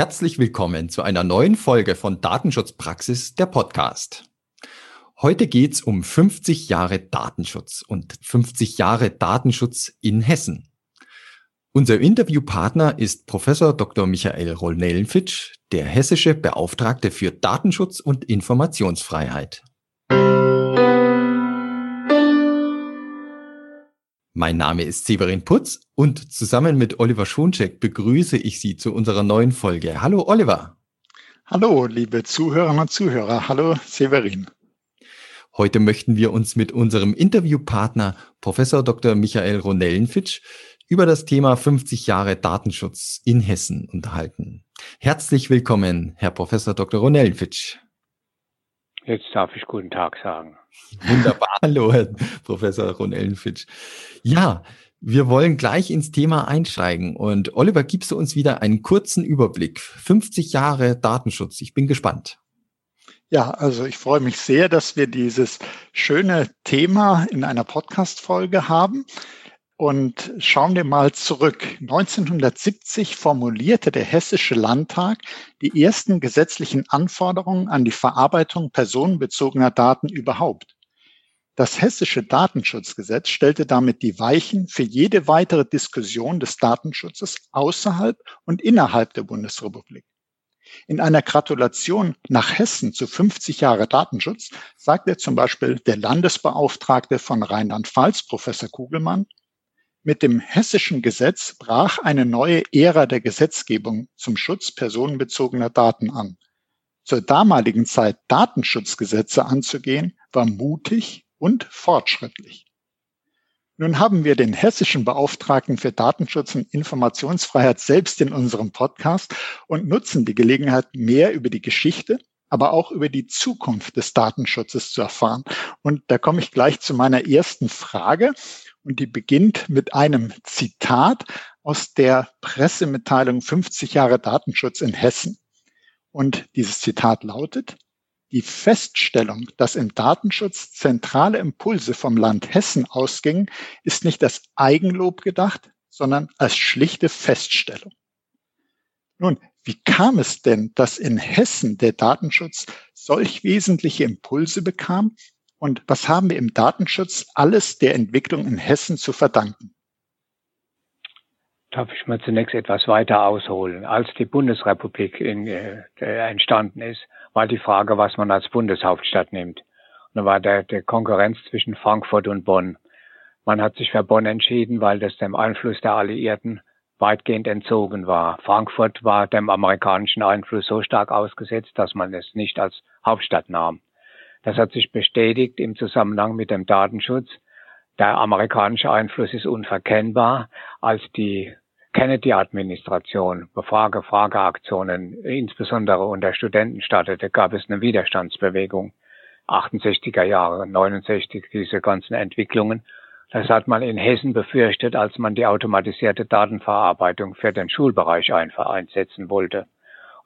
Herzlich willkommen zu einer neuen Folge von Datenschutzpraxis, der Podcast. Heute geht's um 50 Jahre Datenschutz und 50 Jahre Datenschutz in Hessen. Unser Interviewpartner ist Professor Dr. Michael Rollnellenfitsch, der hessische Beauftragte für Datenschutz und Informationsfreiheit. Mein Name ist Severin Putz und zusammen mit Oliver Schoncheck begrüße ich Sie zu unserer neuen Folge. Hallo Oliver. Hallo, liebe Zuhörerinnen und Zuhörer. Hallo Severin. Heute möchten wir uns mit unserem Interviewpartner Professor Dr. Michael Ronellenfitsch über das Thema 50 Jahre Datenschutz in Hessen unterhalten. Herzlich willkommen, Herr Professor Dr. Ronellenfitsch. Jetzt darf ich guten Tag sagen. Wunderbar. Hallo, Herr Professor Ronellenfitsch. Ja, wir wollen gleich ins Thema einsteigen. Und Oliver, gibst du uns wieder einen kurzen Überblick? 50 Jahre Datenschutz. Ich bin gespannt. Ja, also ich freue mich sehr, dass wir dieses schöne Thema in einer Podcast-Folge haben. Und schauen wir mal zurück. 1970 formulierte der Hessische Landtag die ersten gesetzlichen Anforderungen an die Verarbeitung personenbezogener Daten überhaupt. Das Hessische Datenschutzgesetz stellte damit die Weichen für jede weitere Diskussion des Datenschutzes außerhalb und innerhalb der Bundesrepublik. In einer Gratulation nach Hessen zu 50 Jahre Datenschutz sagt er zum Beispiel der Landesbeauftragte von Rheinland-Pfalz, Professor Kugelmann, mit dem hessischen Gesetz brach eine neue Ära der Gesetzgebung zum Schutz personenbezogener Daten an. Zur damaligen Zeit Datenschutzgesetze anzugehen, war mutig und fortschrittlich. Nun haben wir den hessischen Beauftragten für Datenschutz und Informationsfreiheit selbst in unserem Podcast und nutzen die Gelegenheit, mehr über die Geschichte, aber auch über die Zukunft des Datenschutzes zu erfahren. Und da komme ich gleich zu meiner ersten Frage und die beginnt mit einem Zitat aus der Pressemitteilung 50 Jahre Datenschutz in Hessen. Und dieses Zitat lautet, die Feststellung, dass im Datenschutz zentrale Impulse vom Land Hessen ausgingen, ist nicht als Eigenlob gedacht, sondern als schlichte Feststellung. Nun, wie kam es denn, dass in Hessen der Datenschutz solch wesentliche Impulse bekam und was haben wir im Datenschutz alles der Entwicklung in Hessen zu verdanken? Darf ich mal zunächst etwas weiter ausholen? Als die Bundesrepublik in, äh, entstanden ist, war die Frage, was man als Bundeshauptstadt nimmt. Und da war der, der Konkurrenz zwischen Frankfurt und Bonn. Man hat sich für Bonn entschieden, weil das dem Einfluss der Alliierten weitgehend entzogen war. Frankfurt war dem amerikanischen Einfluss so stark ausgesetzt, dass man es nicht als Hauptstadt nahm. Das hat sich bestätigt im Zusammenhang mit dem Datenschutz. Der amerikanische Einfluss ist unverkennbar, als die Kennedy-Administration Befrage, Frageaktionen, insbesondere unter Studenten startete, gab es eine Widerstandsbewegung. 68er Jahre, 69, diese ganzen Entwicklungen. Das hat man in Hessen befürchtet, als man die automatisierte Datenverarbeitung für den Schulbereich einsetzen wollte.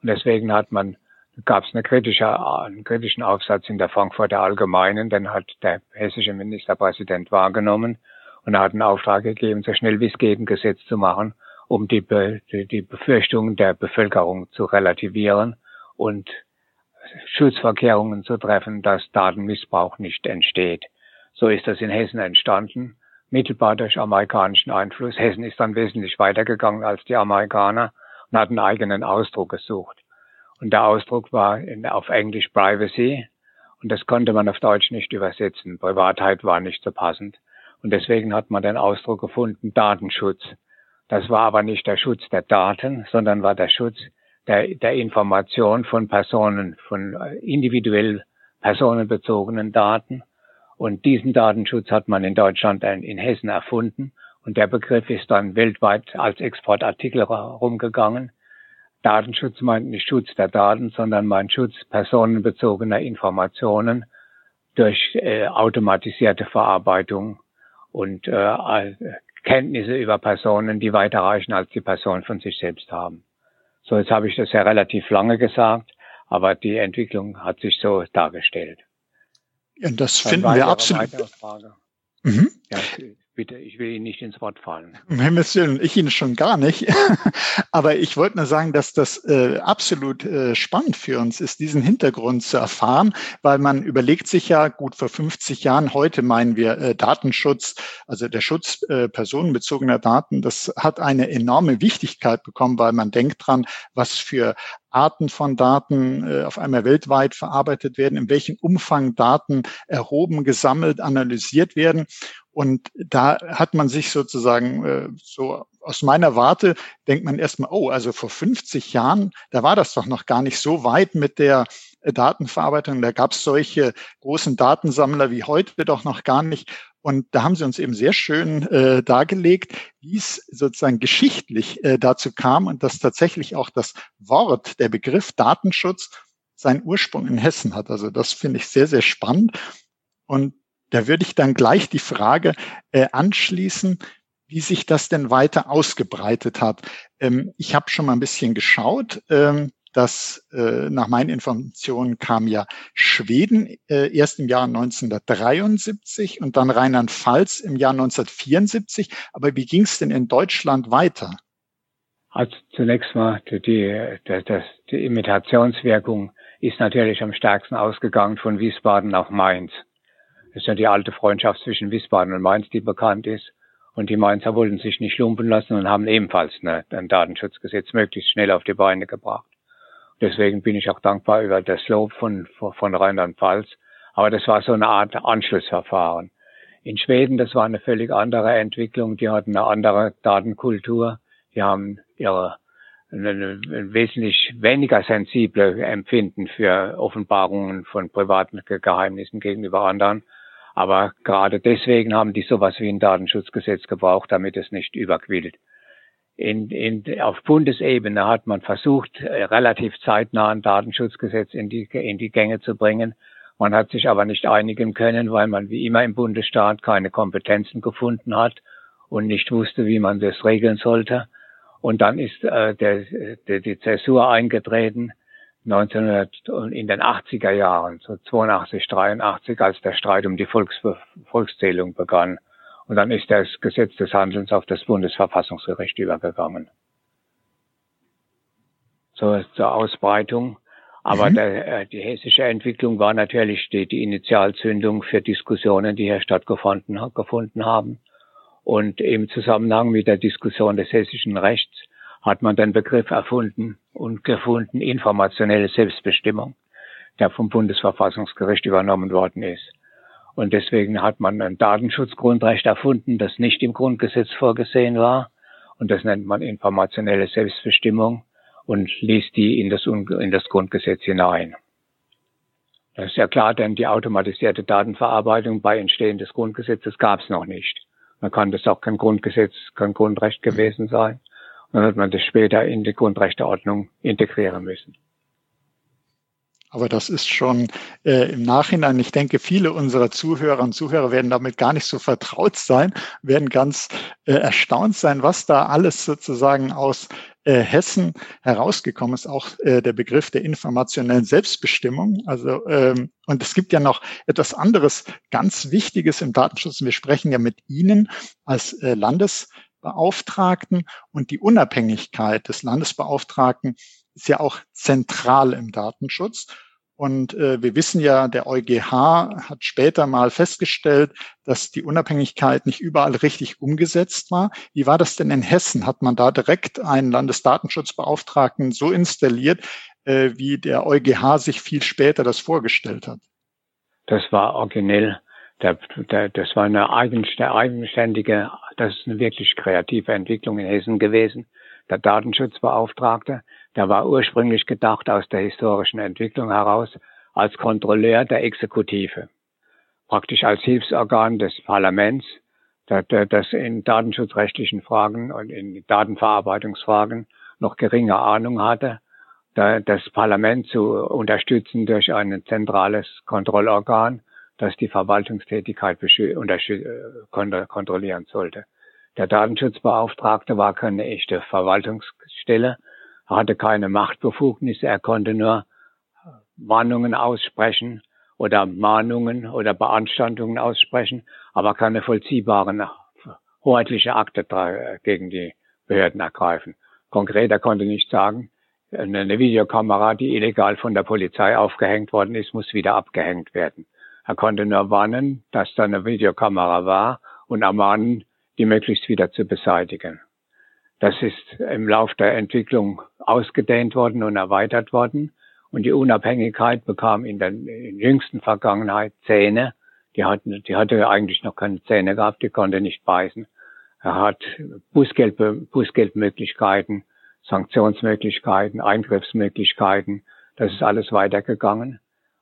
Und deswegen hat man gab es eine kritische, einen kritischen Aufsatz in der Frankfurter Allgemeinen, den hat der hessische Ministerpräsident wahrgenommen und hat einen Auftrag gegeben, so schnell wie es geht ein Gesetz zu machen, um die, Be die Befürchtungen der Bevölkerung zu relativieren und Schutzverkehrungen zu treffen, dass Datenmissbrauch nicht entsteht. So ist das in Hessen entstanden, mittelbar durch amerikanischen Einfluss. Hessen ist dann wesentlich weitergegangen als die Amerikaner und hat einen eigenen Ausdruck gesucht. Und der Ausdruck war in, auf Englisch Privacy. Und das konnte man auf Deutsch nicht übersetzen. Privatheit war nicht so passend. Und deswegen hat man den Ausdruck gefunden, Datenschutz. Das war aber nicht der Schutz der Daten, sondern war der Schutz der, der Information von Personen, von äh, individuell personenbezogenen Daten. Und diesen Datenschutz hat man in Deutschland, in Hessen erfunden. Und der Begriff ist dann weltweit als Exportartikel rumgegangen. Datenschutz meint nicht Schutz der Daten, sondern meint Schutz personenbezogener Informationen durch äh, automatisierte Verarbeitung und äh, Kenntnisse über Personen, die weiter reichen, als die Person von sich selbst haben. So, jetzt habe ich das ja relativ lange gesagt, aber die Entwicklung hat sich so dargestellt. Ja, das Dann finden wir absolut. Mhm. Ja, Bitte, ich will Ihnen nicht ins Wort fallen. Willen, ich Ihnen schon gar nicht. Aber ich wollte nur sagen, dass das äh, absolut äh, spannend für uns ist, diesen Hintergrund zu erfahren, weil man überlegt sich ja, gut vor 50 Jahren, heute meinen wir äh, Datenschutz, also der Schutz äh, personenbezogener Daten, das hat eine enorme Wichtigkeit bekommen, weil man denkt dran, was für Arten von Daten äh, auf einmal weltweit verarbeitet werden, in welchem Umfang Daten erhoben, gesammelt, analysiert werden. Und da hat man sich sozusagen äh, so aus meiner Warte denkt man erstmal, oh, also vor 50 Jahren, da war das doch noch gar nicht so weit mit der äh, Datenverarbeitung. Da gab es solche großen Datensammler wie heute doch noch gar nicht. Und da haben sie uns eben sehr schön äh, dargelegt, wie es sozusagen geschichtlich äh, dazu kam und dass tatsächlich auch das Wort, der Begriff Datenschutz seinen Ursprung in Hessen hat. Also das finde ich sehr, sehr spannend. Und da würde ich dann gleich die Frage äh, anschließen, wie sich das denn weiter ausgebreitet hat. Ähm, ich habe schon mal ein bisschen geschaut. Ähm, dass äh, nach meinen Informationen kam ja Schweden äh, erst im Jahr 1973 und dann Rheinland-Pfalz im Jahr 1974. Aber wie ging es denn in Deutschland weiter? Also zunächst mal die, die, die, die Imitationswirkung ist natürlich am stärksten ausgegangen von Wiesbaden nach Mainz. Das ist ja die alte Freundschaft zwischen Wiesbaden und Mainz, die bekannt ist. Und die Mainzer wollten sich nicht lumpen lassen und haben ebenfalls eine, ein Datenschutzgesetz möglichst schnell auf die Beine gebracht. Deswegen bin ich auch dankbar über das Lob von, von Rheinland-Pfalz. Aber das war so eine Art Anschlussverfahren. In Schweden, das war eine völlig andere Entwicklung. Die hatten eine andere Datenkultur. Die haben ihre eine wesentlich weniger sensible Empfinden für Offenbarungen von privaten Geheimnissen gegenüber anderen. Aber gerade deswegen haben die sowas wie ein Datenschutzgesetz gebraucht, damit es nicht überquillt in, in, auf Bundesebene hat man versucht, äh, relativ zeitnah ein Datenschutzgesetz in die, in die Gänge zu bringen. Man hat sich aber nicht einigen können, weil man wie immer im Bundesstaat keine Kompetenzen gefunden hat und nicht wusste, wie man das regeln sollte. Und dann ist äh, der, der, die Zäsur eingetreten 1900 in den 80er Jahren, so 82, 83, als der Streit um die Volks, Volkszählung begann. Und dann ist das Gesetz des Handelns auf das Bundesverfassungsgericht übergegangen. So zur Ausbreitung. Aber mhm. der, äh, die hessische Entwicklung war natürlich die, die Initialzündung für Diskussionen, die hier stattgefunden gefunden haben. Und im Zusammenhang mit der Diskussion des hessischen Rechts hat man den Begriff erfunden und gefunden, informationelle Selbstbestimmung, der vom Bundesverfassungsgericht übernommen worden ist. Und deswegen hat man ein Datenschutzgrundrecht erfunden, das nicht im Grundgesetz vorgesehen war. Und das nennt man informationelle Selbstbestimmung und liest die in das, in das Grundgesetz hinein. Das ist ja klar, denn die automatisierte Datenverarbeitung bei Entstehen des Grundgesetzes gab es noch nicht. Man kann das auch kein Grundgesetz, kein Grundrecht gewesen sein. Dann hat man das später in die Grundrechteordnung integrieren müssen. Aber das ist schon äh, im Nachhinein, ich denke, viele unserer Zuhörer und Zuhörer werden damit gar nicht so vertraut sein, werden ganz äh, erstaunt sein, was da alles sozusagen aus äh, Hessen herausgekommen ist, auch äh, der Begriff der informationellen Selbstbestimmung. Also ähm, und es gibt ja noch etwas anderes ganz Wichtiges im Datenschutz. Wir sprechen ja mit Ihnen als äh, Landesbeauftragten und die Unabhängigkeit des Landesbeauftragten ist ja auch zentral im Datenschutz. Und äh, wir wissen ja, der EuGH hat später mal festgestellt, dass die Unabhängigkeit nicht überall richtig umgesetzt war. Wie war das denn in Hessen? Hat man da direkt einen Landesdatenschutzbeauftragten so installiert, äh, wie der EuGH sich viel später das vorgestellt hat? Das war originell. Der, der, das war eine eigenständige, das ist eine wirklich kreative Entwicklung in Hessen gewesen. Der Datenschutzbeauftragte, der war ursprünglich gedacht aus der historischen Entwicklung heraus als Kontrolleur der Exekutive, praktisch als Hilfsorgan des Parlaments, das in datenschutzrechtlichen Fragen und in Datenverarbeitungsfragen noch geringe Ahnung hatte, das Parlament zu unterstützen durch ein zentrales Kontrollorgan, das die Verwaltungstätigkeit äh, kontrollieren sollte. Der Datenschutzbeauftragte war keine echte Verwaltungsstelle, er hatte keine Machtbefugnisse, er konnte nur Warnungen aussprechen oder Mahnungen oder Beanstandungen aussprechen, aber keine vollziehbaren hoheitliche Akte gegen die Behörden ergreifen. Konkret, er konnte nicht sagen, eine Videokamera, die illegal von der Polizei aufgehängt worden ist, muss wieder abgehängt werden. Er konnte nur warnen, dass da eine Videokamera war und ermahnen, die möglichst wieder zu beseitigen. Das ist im Lauf der Entwicklung ausgedehnt worden und erweitert worden. Und die Unabhängigkeit bekam in der in jüngsten Vergangenheit Zähne. Die, hatten, die hatte eigentlich noch keine Zähne gehabt, die konnte nicht beißen. Er hat Bußgeld, Bußgeldmöglichkeiten, Sanktionsmöglichkeiten, Eingriffsmöglichkeiten. Das ist alles weitergegangen,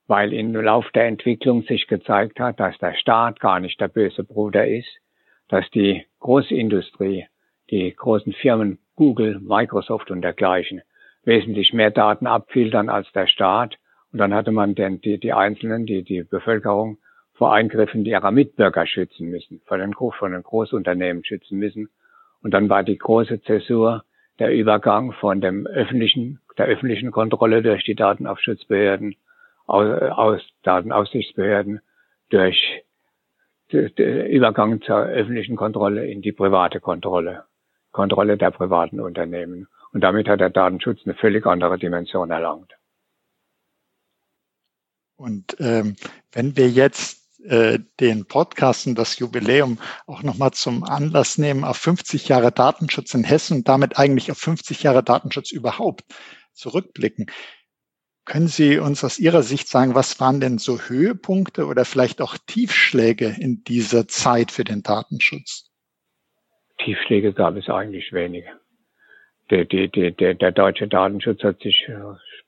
weil im Lauf der Entwicklung sich gezeigt hat, dass der Staat gar nicht der böse Bruder ist, dass die Großindustrie, die großen Firmen Google, Microsoft und dergleichen wesentlich mehr Daten abfiltern als der Staat. Und dann hatte man denn die, die Einzelnen, die, die Bevölkerung vor Eingriffen ihrer Mitbürger schützen müssen, vor den, von den Großunternehmen schützen müssen. Und dann war die große Zäsur der Übergang von dem öffentlichen, der öffentlichen Kontrolle durch die Datenaufschutzbehörden, aus, Datenaufsichtsbehörden, durch der Übergang zur öffentlichen Kontrolle in die private Kontrolle, Kontrolle der privaten Unternehmen. Und damit hat der Datenschutz eine völlig andere Dimension erlangt. Und ähm, wenn wir jetzt äh, den Podcast und das Jubiläum auch nochmal zum Anlass nehmen, auf 50 Jahre Datenschutz in Hessen und damit eigentlich auf 50 Jahre Datenschutz überhaupt zurückblicken, können Sie uns aus Ihrer Sicht sagen, was waren denn so Höhepunkte oder vielleicht auch Tiefschläge in dieser Zeit für den Datenschutz? Tiefschläge gab es eigentlich wenige. Der, der, der, der deutsche Datenschutz hat sich äh,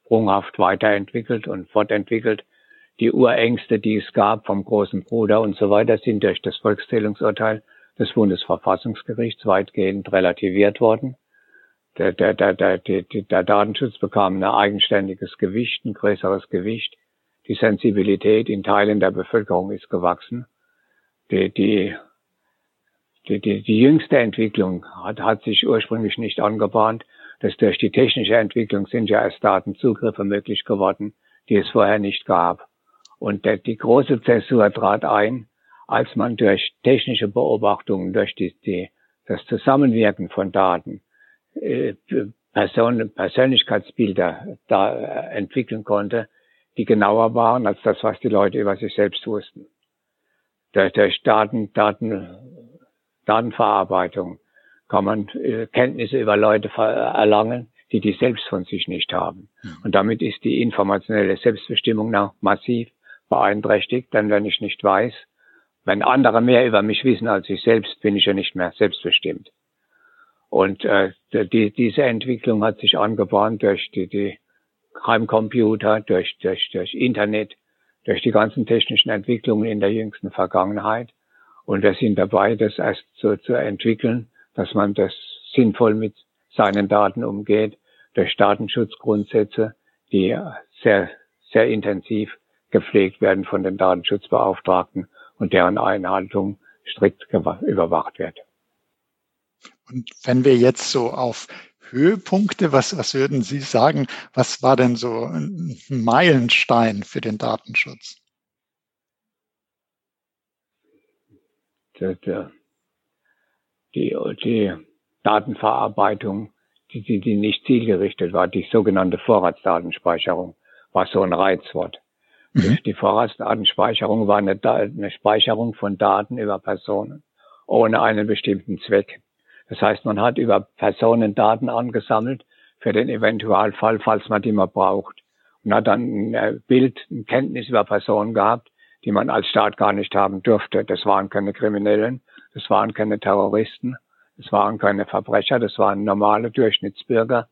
sprunghaft weiterentwickelt und fortentwickelt. Die Urängste, die es gab vom großen Bruder und so weiter, sind durch das Volkszählungsurteil des Bundesverfassungsgerichts weitgehend relativiert worden der, der, der, der, der, der Datenschutz bekam ein eigenständiges Gewicht, ein größeres Gewicht. Die Sensibilität in Teilen der Bevölkerung ist gewachsen. Die, die, die, die, die jüngste Entwicklung hat, hat sich ursprünglich nicht angebahnt. dass durch die technische Entwicklung sind ja erst Datenzugriffe möglich geworden, die es vorher nicht gab. Und der, die große Zäsur trat ein, als man durch technische Beobachtungen, durch die, die, das Zusammenwirken von Daten Person, Persönlichkeitsbilder da äh, entwickeln konnte, die genauer waren als das, was die Leute über sich selbst wussten. Durch, Daten, Daten, Datenverarbeitung kann man äh, Kenntnisse über Leute erlangen, die die selbst von sich nicht haben. Und damit ist die informationelle Selbstbestimmung noch massiv beeinträchtigt, denn wenn ich nicht weiß, wenn andere mehr über mich wissen als ich selbst, bin ich ja nicht mehr selbstbestimmt. Und äh, die, diese Entwicklung hat sich angebahnt durch die, die Heimcomputer, durch, durch, durch Internet, durch die ganzen technischen Entwicklungen in der jüngsten Vergangenheit. Und wir sind dabei, das erst so zu entwickeln, dass man das sinnvoll mit seinen Daten umgeht, durch Datenschutzgrundsätze, die sehr, sehr intensiv gepflegt werden von den Datenschutzbeauftragten und deren Einhaltung strikt überwacht wird. Und wenn wir jetzt so auf Höhepunkte, was, was würden Sie sagen, was war denn so ein Meilenstein für den Datenschutz? Die, die, die Datenverarbeitung, die, die, die nicht zielgerichtet war, die sogenannte Vorratsdatenspeicherung, war so ein Reizwort. Mhm. Die Vorratsdatenspeicherung war eine, eine Speicherung von Daten über Personen ohne einen bestimmten Zweck. Das heißt, man hat über Personen Daten angesammelt für den Eventualfall, falls man die mal braucht. Und hat dann ein Bild, eine Kenntnis über Personen gehabt, die man als Staat gar nicht haben durfte. Das waren keine Kriminellen, das waren keine Terroristen, das waren keine Verbrecher, das waren normale Durchschnittsbürger,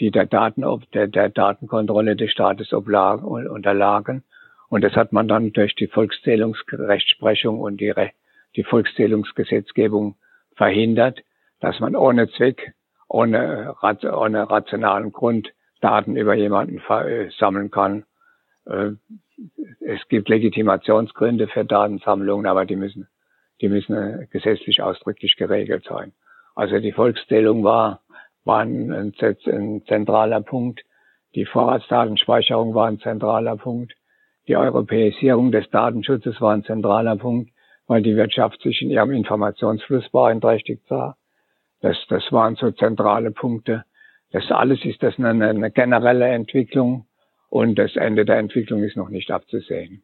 die der, Daten, der, der Datenkontrolle des Staates oblagen, unterlagen. Und das hat man dann durch die Volkszählungsrechtsprechung und die, die Volkszählungsgesetzgebung verhindert, dass man ohne Zweck, ohne, ohne rationalen Grund Daten über jemanden äh, sammeln kann. Äh, es gibt Legitimationsgründe für Datensammlungen, aber die müssen, die müssen äh, gesetzlich ausdrücklich geregelt sein. Also die Volkszählung war, war ein, ein zentraler Punkt. Die Vorratsdatenspeicherung war ein zentraler Punkt. Die Europäisierung des Datenschutzes war ein zentraler Punkt, weil die Wirtschaft sich in ihrem Informationsfluss beeinträchtigt sah. Das, das waren so zentrale Punkte. Das alles ist das eine, eine generelle Entwicklung und das Ende der Entwicklung ist noch nicht abzusehen.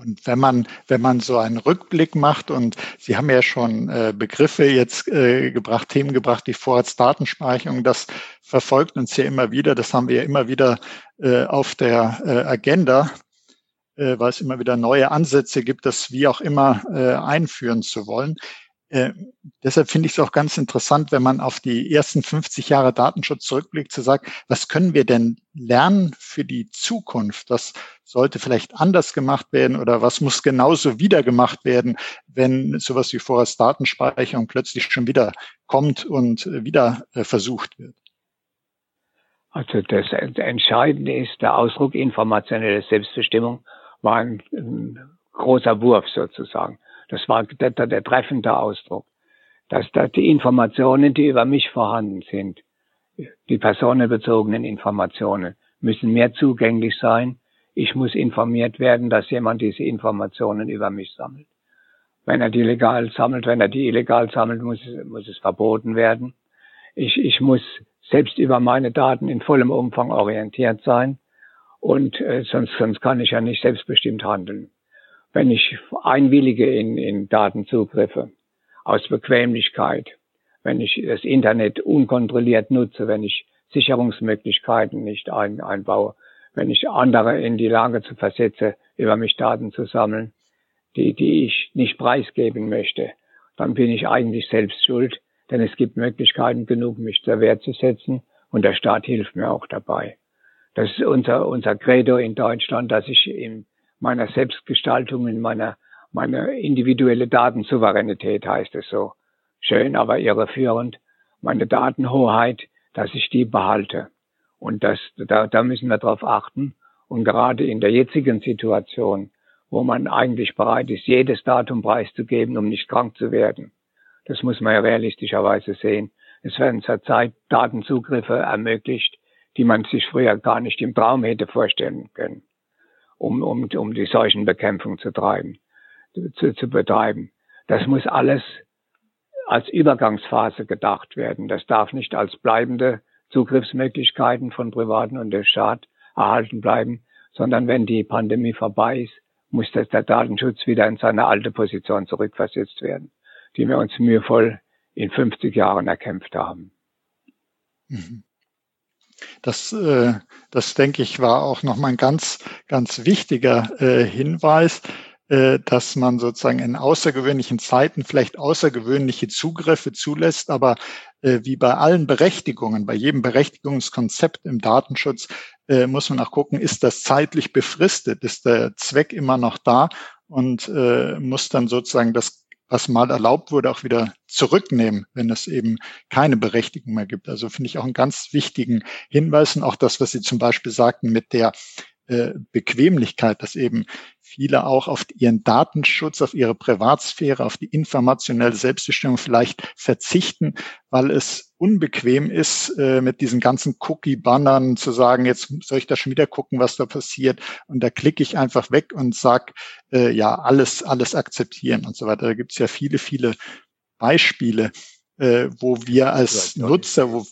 Und wenn man, wenn man so einen Rückblick macht und Sie haben ja schon äh, Begriffe jetzt äh, gebracht, Themen gebracht, die Vorratsdatenspeicherung, das verfolgt uns ja immer wieder. Das haben wir ja immer wieder äh, auf der äh, Agenda, äh, weil es immer wieder neue Ansätze gibt, das wie auch immer äh, einführen zu wollen. Äh, deshalb finde ich es auch ganz interessant, wenn man auf die ersten 50 Jahre Datenschutz zurückblickt, zu sagen, was können wir denn lernen für die Zukunft? Was sollte vielleicht anders gemacht werden oder was muss genauso wieder gemacht werden, wenn sowas wie Vorratsdatenspeicherung plötzlich schon wieder kommt und wieder äh, versucht wird? Also das Entscheidende ist, der Ausdruck informationelle Selbstbestimmung war ein, ein großer Wurf sozusagen. Das war der, der treffende Ausdruck. Dass, dass die Informationen, die über mich vorhanden sind, die personenbezogenen Informationen, müssen mehr zugänglich sein. Ich muss informiert werden, dass jemand diese Informationen über mich sammelt. Wenn er die legal sammelt, wenn er die illegal sammelt, muss, muss es verboten werden. Ich, ich muss selbst über meine Daten in vollem Umfang orientiert sein und äh, sonst, sonst kann ich ja nicht selbstbestimmt handeln wenn ich einwillige in, in Datenzugriffe aus Bequemlichkeit, wenn ich das Internet unkontrolliert nutze, wenn ich Sicherungsmöglichkeiten nicht ein, einbaue, wenn ich andere in die Lage zu versetze, über mich Daten zu sammeln, die, die ich nicht preisgeben möchte, dann bin ich eigentlich selbst schuld, denn es gibt Möglichkeiten genug, mich zur Wehr zu setzen und der Staat hilft mir auch dabei. Das ist unser, unser Credo in Deutschland, dass ich im meiner Selbstgestaltung, in meiner, meiner individuelle Datensouveränität heißt es so. Schön, aber irreführend. Meine Datenhoheit, dass ich die behalte. Und das, da, da müssen wir darauf achten. Und gerade in der jetzigen Situation, wo man eigentlich bereit ist, jedes Datum preiszugeben, um nicht krank zu werden. Das muss man ja realistischerweise sehen. Es werden zurzeit Datenzugriffe ermöglicht, die man sich früher gar nicht im Traum hätte vorstellen können um, um, um die Seuchenbekämpfung zu treiben, zu, zu betreiben. Das muss alles als Übergangsphase gedacht werden. Das darf nicht als bleibende Zugriffsmöglichkeiten von Privaten und dem Staat erhalten bleiben, sondern wenn die Pandemie vorbei ist, muss das der Datenschutz wieder in seine alte Position zurückversetzt werden, die wir uns mühevoll in 50 Jahren erkämpft haben. Mhm. Das, äh, das denke ich, war auch nochmal ein ganz, ganz wichtiger äh, Hinweis, äh, dass man sozusagen in außergewöhnlichen Zeiten vielleicht außergewöhnliche Zugriffe zulässt, aber äh, wie bei allen Berechtigungen, bei jedem Berechtigungskonzept im Datenschutz, äh, muss man auch gucken, ist das zeitlich befristet, ist der Zweck immer noch da? Und äh, muss dann sozusagen das was mal erlaubt wurde, auch wieder zurücknehmen, wenn es eben keine Berechtigung mehr gibt. Also finde ich auch einen ganz wichtigen Hinweis und auch das, was Sie zum Beispiel sagten mit der äh, Bequemlichkeit, dass eben viele auch auf ihren Datenschutz, auf ihre Privatsphäre, auf die informationelle Selbstbestimmung vielleicht verzichten, weil es unbequem ist, äh, mit diesen ganzen Cookie-Bannern zu sagen, jetzt soll ich da schon wieder gucken, was da passiert. Und da klicke ich einfach weg und sag, äh, ja, alles, alles akzeptieren und so weiter. Da gibt es ja viele, viele Beispiele, äh, wo wir als Nutzer, wo,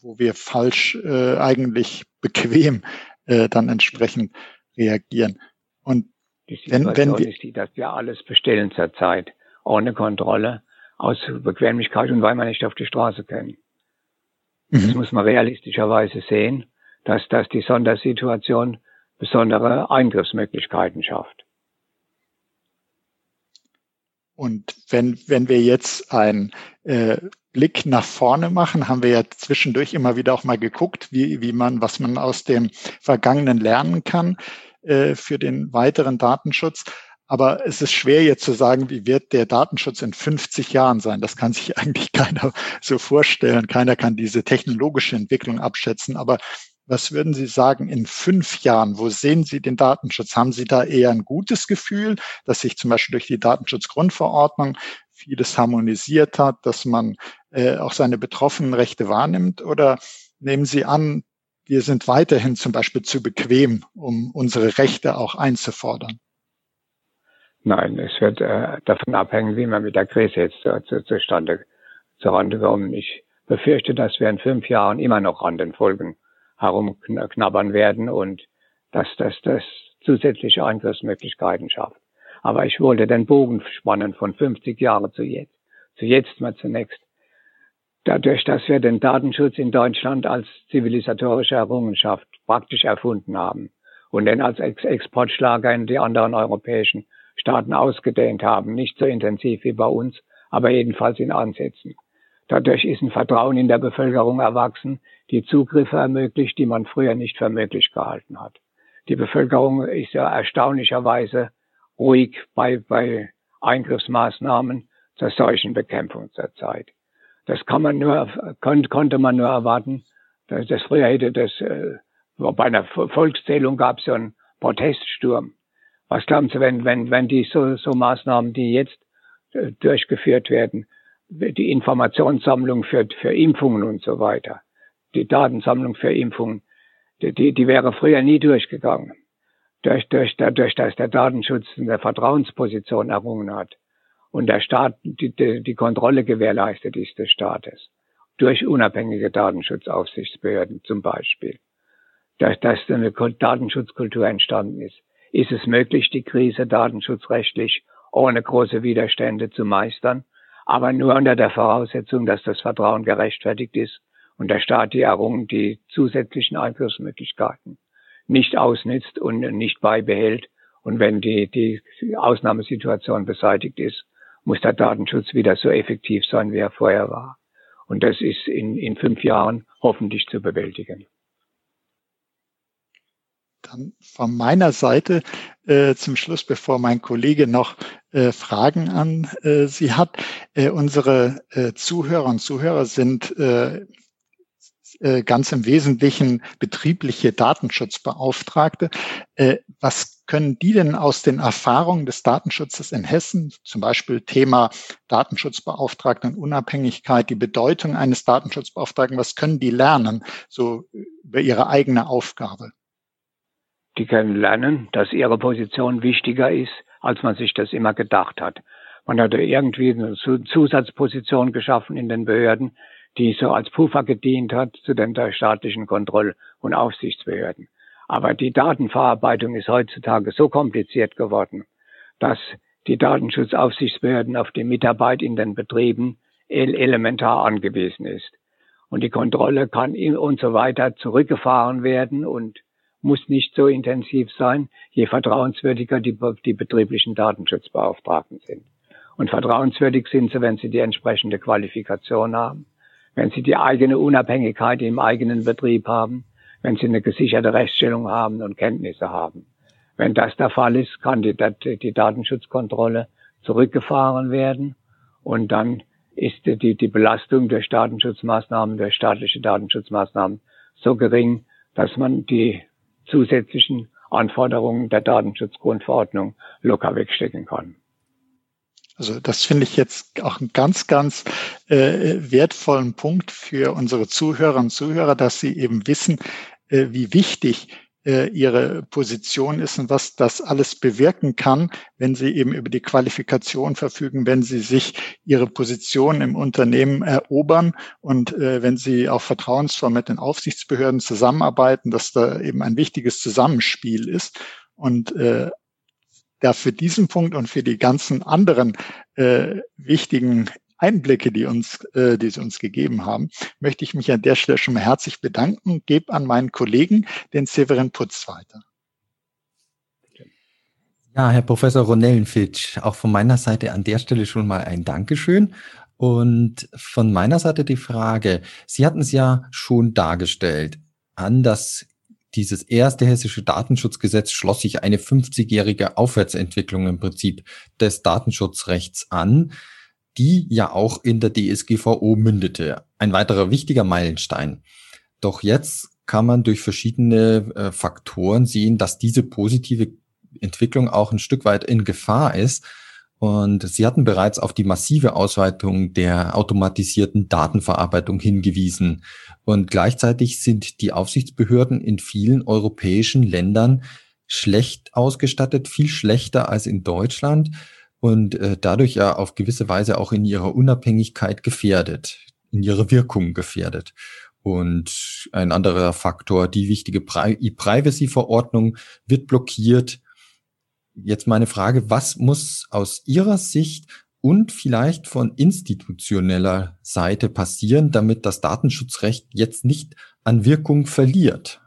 wo wir falsch eigentlich bequem dann entsprechend reagieren. Und die Situation wenn, wenn wir, ist die, dass wir alles bestellen zurzeit ohne Kontrolle, aus Bequemlichkeit und weil man nicht auf die Straße können. Mhm. Das muss man realistischerweise sehen, dass, dass die Sondersituation besondere Eingriffsmöglichkeiten schafft. Und wenn, wenn wir jetzt einen äh, Blick nach vorne machen, haben wir ja zwischendurch immer wieder auch mal geguckt, wie, wie man, was man aus dem Vergangenen lernen kann äh, für den weiteren Datenschutz. Aber es ist schwer jetzt zu sagen, wie wird der Datenschutz in 50 Jahren sein. Das kann sich eigentlich keiner so vorstellen. Keiner kann diese technologische Entwicklung abschätzen. Aber was würden Sie sagen in fünf Jahren? Wo sehen Sie den Datenschutz? Haben Sie da eher ein gutes Gefühl, dass sich zum Beispiel durch die Datenschutzgrundverordnung vieles harmonisiert hat, dass man äh, auch seine betroffenen Rechte wahrnimmt? Oder nehmen Sie an, wir sind weiterhin zum Beispiel zu bequem, um unsere Rechte auch einzufordern? Nein, es wird äh, davon abhängen, wie man mit der Krise jetzt zu, zu, zustande zurande kommen. Ich befürchte, dass wir in fünf Jahren immer noch an den Folgen herumknabbern werden und dass das, das zusätzliche Eingriffsmöglichkeiten schafft. Aber ich wollte den Bogen spannen von 50 Jahren zu jetzt. Zu jetzt mal zunächst. Dadurch, dass wir den Datenschutz in Deutschland als zivilisatorische Errungenschaft praktisch erfunden haben und den als Ex Exportschlager in die anderen europäischen Staaten ausgedehnt haben, nicht so intensiv wie bei uns, aber jedenfalls in Ansätzen. Dadurch ist ein Vertrauen in der Bevölkerung erwachsen, die Zugriffe ermöglicht, die man früher nicht für möglich gehalten hat. Die Bevölkerung ist ja erstaunlicherweise ruhig bei, bei Eingriffsmaßnahmen zur Seuchenbekämpfung zurzeit. Das kann man nur, kon, konnte man nur erwarten. Das, das früher hätte das, äh, bei einer Volkszählung gab es so einen Proteststurm. Was glauben Sie, wenn, wenn, wenn die so, so Maßnahmen, die jetzt äh, durchgeführt werden, die Informationssammlung für, für Impfungen und so weiter, die Datensammlung für Impfungen, die, die, die wäre früher nie durchgegangen. Durch, durch, dadurch, dass der Datenschutz eine Vertrauensposition errungen hat und der Staat die, die, Kontrolle gewährleistet ist des Staates. Durch unabhängige Datenschutzaufsichtsbehörden zum Beispiel, dass, dass eine Datenschutzkultur entstanden ist, ist es möglich, die Krise datenschutzrechtlich ohne große Widerstände zu meistern, aber nur unter der Voraussetzung, dass das Vertrauen gerechtfertigt ist und der Staat die Errungen, die zusätzlichen Einflussmöglichkeiten nicht ausnützt und nicht beibehält. Und wenn die, die Ausnahmesituation beseitigt ist, muss der Datenschutz wieder so effektiv sein, wie er vorher war. Und das ist in, in fünf Jahren hoffentlich zu bewältigen. Dann von meiner Seite äh, zum Schluss, bevor mein Kollege noch äh, Fragen an äh, Sie hat. Äh, unsere äh, Zuhörer und Zuhörer sind äh, äh, ganz im Wesentlichen betriebliche Datenschutzbeauftragte. Äh, was können die denn aus den Erfahrungen des Datenschutzes in Hessen, zum Beispiel Thema Datenschutzbeauftragten und Unabhängigkeit, die Bedeutung eines Datenschutzbeauftragten, was können die lernen, so über ihre eigene Aufgabe? Die können lernen, dass ihre Position wichtiger ist, als man sich das immer gedacht hat. Man hat irgendwie eine Zusatzposition geschaffen in den Behörden, die so als Puffer gedient hat zu den staatlichen Kontroll- und Aufsichtsbehörden. Aber die Datenverarbeitung ist heutzutage so kompliziert geworden, dass die Datenschutzaufsichtsbehörden auf die Mitarbeit in den Betrieben elementar angewiesen ist. Und die Kontrolle kann und so weiter zurückgefahren werden und muss nicht so intensiv sein, je vertrauenswürdiger die, die betrieblichen Datenschutzbeauftragten sind. Und vertrauenswürdig sind sie, wenn sie die entsprechende Qualifikation haben wenn sie die eigene Unabhängigkeit im eigenen Betrieb haben, wenn sie eine gesicherte Rechtsstellung haben und Kenntnisse haben. Wenn das der Fall ist, kann die, die Datenschutzkontrolle zurückgefahren werden und dann ist die, die Belastung durch Datenschutzmaßnahmen, durch staatliche Datenschutzmaßnahmen so gering, dass man die zusätzlichen Anforderungen der Datenschutzgrundverordnung locker wegstecken kann. Also das finde ich jetzt auch einen ganz, ganz äh, wertvollen Punkt für unsere Zuhörer und Zuhörer, dass sie eben wissen, äh, wie wichtig äh, ihre Position ist und was das alles bewirken kann, wenn sie eben über die Qualifikation verfügen, wenn sie sich ihre Position im Unternehmen erobern und äh, wenn sie auch vertrauensvoll mit den Aufsichtsbehörden zusammenarbeiten, dass da eben ein wichtiges Zusammenspiel ist. Und äh, da für diesen Punkt und für die ganzen anderen äh, wichtigen Einblicke, die uns, äh, die Sie uns gegeben haben, möchte ich mich an der Stelle schon mal herzlich bedanken und gebe an meinen Kollegen, den Severin Putz, weiter. Ja, Herr Professor Ronellenfitsch, auch von meiner Seite an der Stelle schon mal ein Dankeschön. Und von meiner Seite die Frage, Sie hatten es ja schon dargestellt, an das dieses erste hessische Datenschutzgesetz schloss sich eine 50-jährige Aufwärtsentwicklung im Prinzip des Datenschutzrechts an, die ja auch in der DSGVO mündete. Ein weiterer wichtiger Meilenstein. Doch jetzt kann man durch verschiedene äh, Faktoren sehen, dass diese positive Entwicklung auch ein Stück weit in Gefahr ist. Und Sie hatten bereits auf die massive Ausweitung der automatisierten Datenverarbeitung hingewiesen. Und gleichzeitig sind die Aufsichtsbehörden in vielen europäischen Ländern schlecht ausgestattet, viel schlechter als in Deutschland und äh, dadurch ja auf gewisse Weise auch in ihrer Unabhängigkeit gefährdet, in ihrer Wirkung gefährdet. Und ein anderer Faktor, die wichtige E-Privacy-Verordnung wird blockiert. Jetzt meine Frage, was muss aus Ihrer Sicht und vielleicht von institutioneller Seite passieren, damit das Datenschutzrecht jetzt nicht an Wirkung verliert?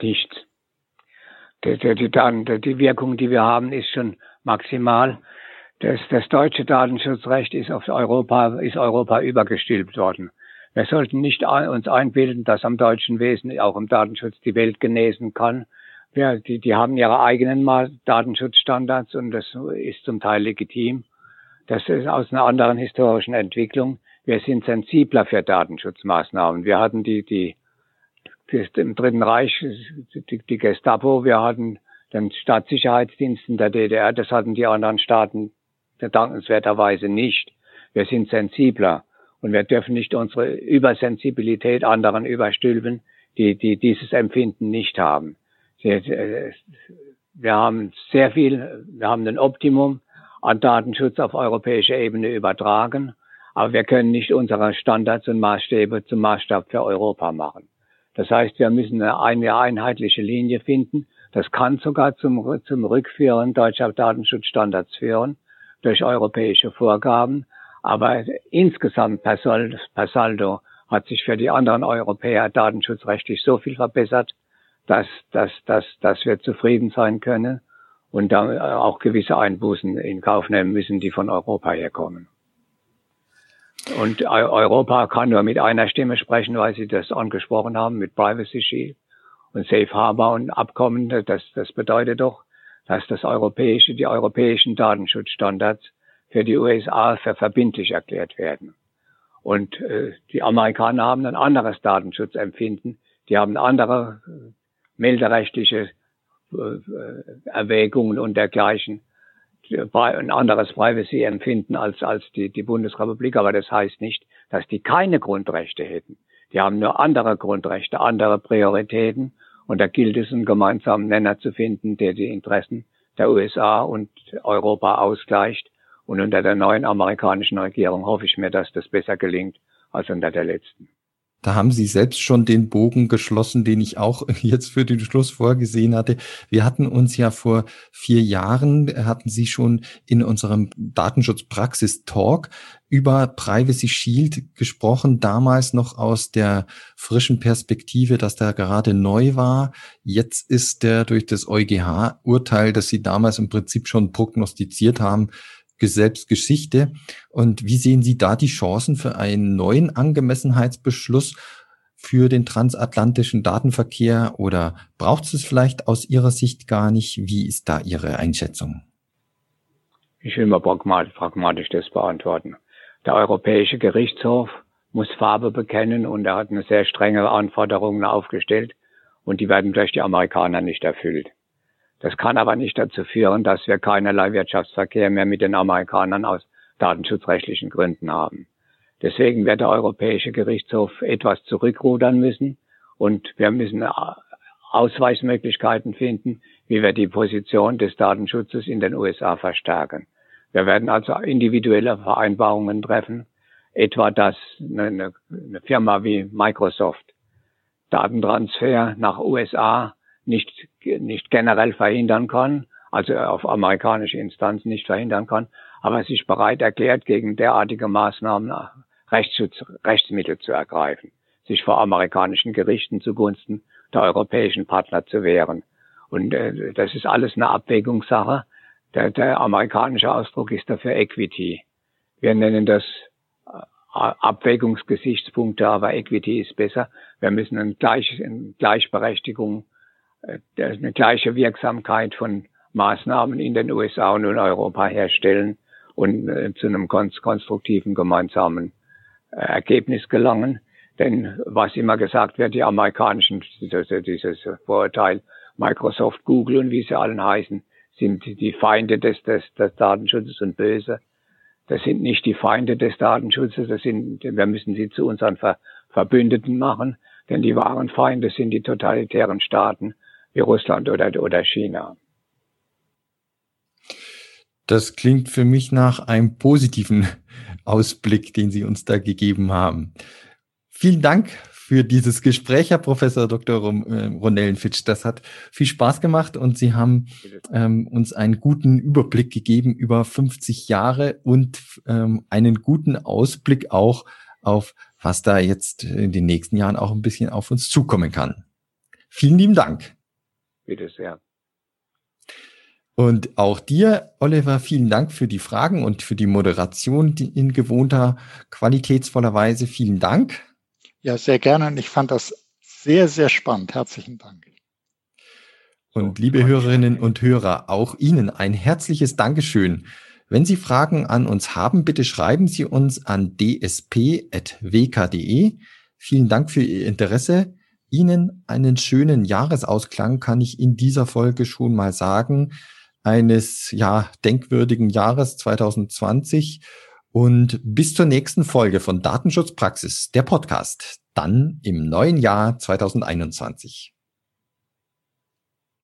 Nichts. Die, die, die, die Wirkung, die wir haben, ist schon maximal. Das, das deutsche Datenschutzrecht ist auf Europa, ist Europa übergestülpt worden. Wir sollten nicht uns einbilden, dass am deutschen Wesen auch im Datenschutz die Welt genesen kann. Ja, die, die haben ihre eigenen Datenschutzstandards und das ist zum Teil legitim. Das ist aus einer anderen historischen Entwicklung. Wir sind sensibler für Datenschutzmaßnahmen. Wir hatten die, die, die im Dritten Reich, die, die Gestapo, wir hatten den Staatssicherheitsdienst in der DDR, das hatten die anderen Staaten dankenswerterweise nicht. Wir sind sensibler und wir dürfen nicht unsere Übersensibilität anderen überstülpen, die, die dieses Empfinden nicht haben. Wir haben sehr viel, wir haben ein Optimum an Datenschutz auf europäischer Ebene übertragen, aber wir können nicht unsere Standards und Maßstäbe zum Maßstab für Europa machen. Das heißt, wir müssen eine einheitliche Linie finden. Das kann sogar zum, zum Rückführen deutscher Datenschutzstandards führen durch europäische Vorgaben. Aber insgesamt per Saldo hat sich für die anderen Europäer datenschutzrechtlich so viel verbessert, dass, dass, dass, dass wir zufrieden sein können und dann auch gewisse Einbußen in Kauf nehmen müssen, die von Europa herkommen. Und Europa kann nur mit einer Stimme sprechen, weil Sie das angesprochen haben, mit Privacy Shield und Safe Harbor und Abkommen. Das, das bedeutet doch, dass das europäische, die europäischen Datenschutzstandards für die USA für verbindlich erklärt werden. Und äh, die Amerikaner haben ein anderes Datenschutzempfinden. Die haben andere melderechtliche äh, Erwägungen und dergleichen. Ein anderes Privacy-Empfinden als, als die, die Bundesrepublik. Aber das heißt nicht, dass die keine Grundrechte hätten. Die haben nur andere Grundrechte, andere Prioritäten. Und da gilt es, einen gemeinsamen Nenner zu finden, der die Interessen der USA und Europa ausgleicht und unter der neuen amerikanischen Regierung hoffe ich mir, dass das besser gelingt als unter der letzten. Da haben Sie selbst schon den Bogen geschlossen, den ich auch jetzt für den Schluss vorgesehen hatte. Wir hatten uns ja vor vier Jahren, hatten Sie schon in unserem Datenschutzpraxis-Talk über Privacy Shield gesprochen, damals noch aus der frischen Perspektive, dass der gerade neu war. Jetzt ist der durch das EuGH-Urteil, das Sie damals im Prinzip schon prognostiziert haben, Selbstgeschichte. Und wie sehen Sie da die Chancen für einen neuen Angemessenheitsbeschluss für den transatlantischen Datenverkehr oder braucht es vielleicht aus Ihrer Sicht gar nicht? Wie ist da Ihre Einschätzung? Ich will mal pragmatisch das beantworten. Der Europäische Gerichtshof muss Farbe bekennen und er hat eine sehr strenge Anforderungen aufgestellt und die werden durch die Amerikaner nicht erfüllt. Das kann aber nicht dazu führen, dass wir keinerlei Wirtschaftsverkehr mehr mit den Amerikanern aus datenschutzrechtlichen Gründen haben. Deswegen wird der Europäische Gerichtshof etwas zurückrudern müssen und wir müssen Ausweichmöglichkeiten finden, wie wir die Position des Datenschutzes in den USA verstärken. Wir werden also individuelle Vereinbarungen treffen, etwa dass eine, eine Firma wie Microsoft Datentransfer nach USA nicht, nicht generell verhindern kann, also auf amerikanische Instanzen nicht verhindern kann, aber sich bereit erklärt, gegen derartige Maßnahmen Rechtsschutz, Rechtsmittel zu ergreifen, sich vor amerikanischen Gerichten zugunsten der europäischen Partner zu wehren. Und äh, das ist alles eine Abwägungssache. Der, der amerikanische Ausdruck ist dafür Equity. Wir nennen das äh, Abwägungsgesichtspunkte, aber Equity ist besser. Wir müssen eine, Gleich, eine Gleichberechtigung äh, eine gleiche Wirksamkeit von Maßnahmen in den USA und in Europa herstellen und äh, zu einem konstruktiven gemeinsamen äh, Ergebnis gelangen. Denn was immer gesagt wird, die amerikanischen, dieses Vorurteil, Microsoft, Google und wie sie allen heißen, sind die Feinde des, des, des Datenschutzes und böse. Das sind nicht die Feinde des Datenschutzes, das sind, wir müssen sie zu unseren Ver Verbündeten machen, denn die wahren Feinde sind die totalitären Staaten wie Russland oder, oder China. Das klingt für mich nach einem positiven Ausblick, den Sie uns da gegeben haben. Vielen Dank für dieses Gespräch, Herr Professor Dr. Äh, Ronellenfitsch. Das hat viel Spaß gemacht und Sie haben ähm, uns einen guten Überblick gegeben über 50 Jahre und ähm, einen guten Ausblick auch auf, was da jetzt in den nächsten Jahren auch ein bisschen auf uns zukommen kann. Vielen lieben Dank. Bitte sehr. Und auch dir, Oliver, vielen Dank für die Fragen und für die Moderation in gewohnter, qualitätsvoller Weise. Vielen Dank. Ja, sehr gerne. Und ich fand das sehr, sehr spannend. Herzlichen Dank. Und liebe Hörerinnen und Hörer, auch Ihnen ein herzliches Dankeschön. Wenn Sie Fragen an uns haben, bitte schreiben Sie uns an dsp.wk.de. Vielen Dank für Ihr Interesse. Ihnen einen schönen Jahresausklang kann ich in dieser Folge schon mal sagen, eines ja denkwürdigen Jahres 2020 und bis zur nächsten Folge von Datenschutzpraxis, der Podcast, dann im neuen Jahr 2021.